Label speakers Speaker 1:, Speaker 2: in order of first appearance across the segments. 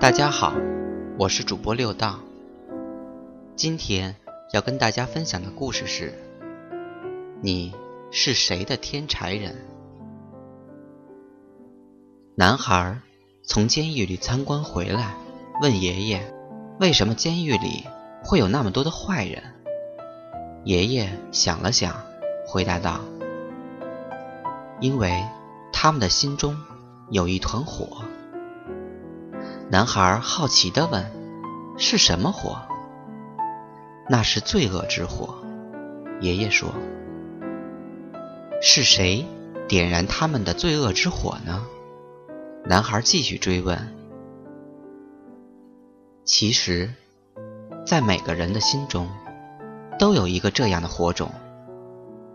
Speaker 1: 大家好，我是主播六道。今天要跟大家分享的故事是：你是谁的天柴人？男孩从监狱里参观回来，问爷爷：“为什么监狱里会有那么多的坏人？”爷爷想了想，回答道：“因为他们的心中有一团火。”男孩好奇地问：“是什么火？”“那是罪恶之火。”爷爷说。“是谁点燃他们的罪恶之火呢？”男孩继续追问。“其实，在每个人的心中，都有一个这样的火种，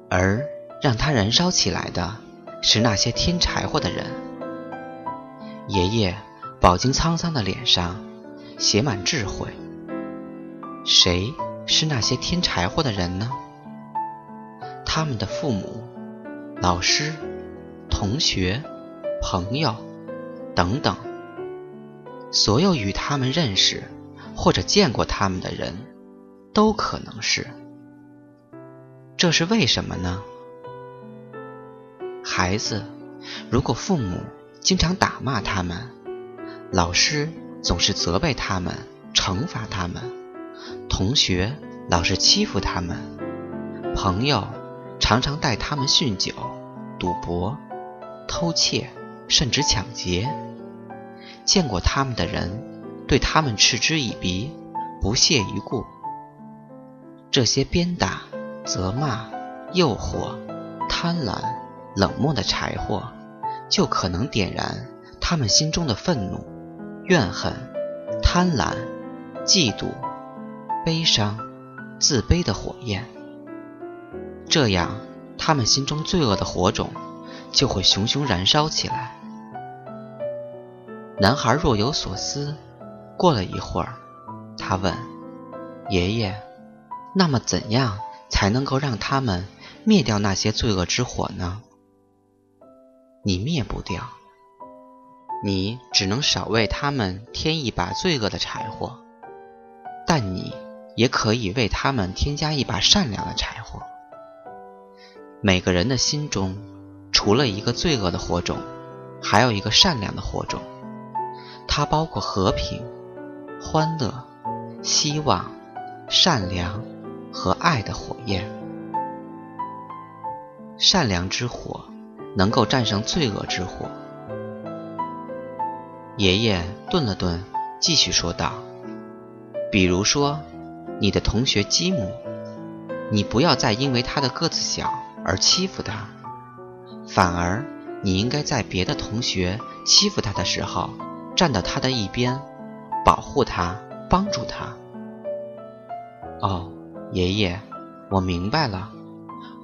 Speaker 1: 而让它燃烧起来的，是那些添柴火的人。”爷爷。饱经沧桑的脸上写满智慧。谁是那些添柴火的人呢？他们的父母、老师、同学、朋友等等，所有与他们认识或者见过他们的人，都可能是。这是为什么呢？孩子，如果父母经常打骂他们，老师总是责备他们、惩罚他们，同学老是欺负他们，朋友常常带他们酗酒、赌博、偷窃，甚至抢劫。见过他们的人对他们嗤之以鼻、不屑一顾。这些鞭打、责骂、诱惑、贪婪、冷漠的柴火，就可能点燃他们心中的愤怒。怨恨、贪婪、嫉妒、悲伤、自卑的火焰，这样他们心中罪恶的火种就会熊熊燃烧起来。男孩若有所思，过了一会儿，他问爷爷：“那么怎样才能够让他们灭掉那些罪恶之火呢？”你灭不掉。你只能少为他们添一把罪恶的柴火，但你也可以为他们添加一把善良的柴火。每个人的心中，除了一个罪恶的火种，还有一个善良的火种，它包括和平、欢乐、希望、善良和爱的火焰。善良之火能够战胜罪恶之火。爷爷顿了顿，继续说道：“比如说，你的同学吉姆，你不要再因为他的个子小而欺负他，反而你应该在别的同学欺负他的时候，站到他的一边，保护他，帮助他。”哦，爷爷，我明白了，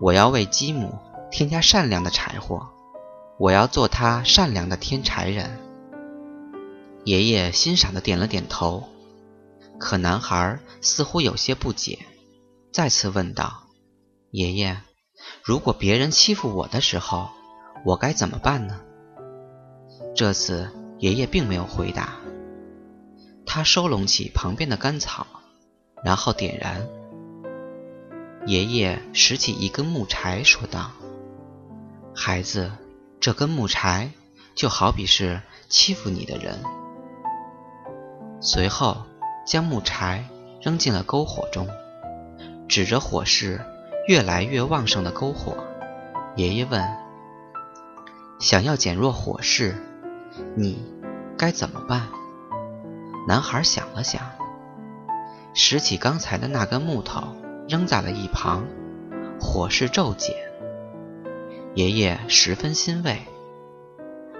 Speaker 1: 我要为吉姆添加善良的柴火，我要做他善良的添柴人。爷爷欣赏的点了点头，可男孩似乎有些不解，再次问道：“爷爷，如果别人欺负我的时候，我该怎么办呢？”这次爷爷并没有回答，他收拢起旁边的干草，然后点燃。爷爷拾起一根木柴，说道：“孩子，这根木柴就好比是欺负你的人。”随后，将木柴扔进了篝火中，指着火势越来越旺盛的篝火，爷爷问：“想要减弱火势，你该怎么办？”男孩想了想，拾起刚才的那根木头扔在了一旁，火势骤减。爷爷十分欣慰：“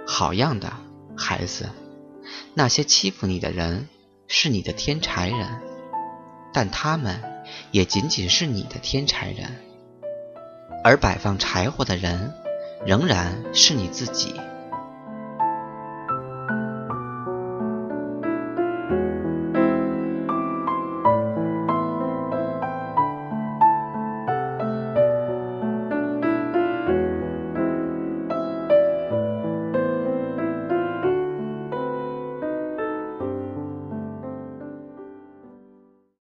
Speaker 1: 好样的，孩子！”那些欺负你的人是你的天柴人，但他们也仅仅是你的天柴人，而摆放柴火的人仍然是你自己。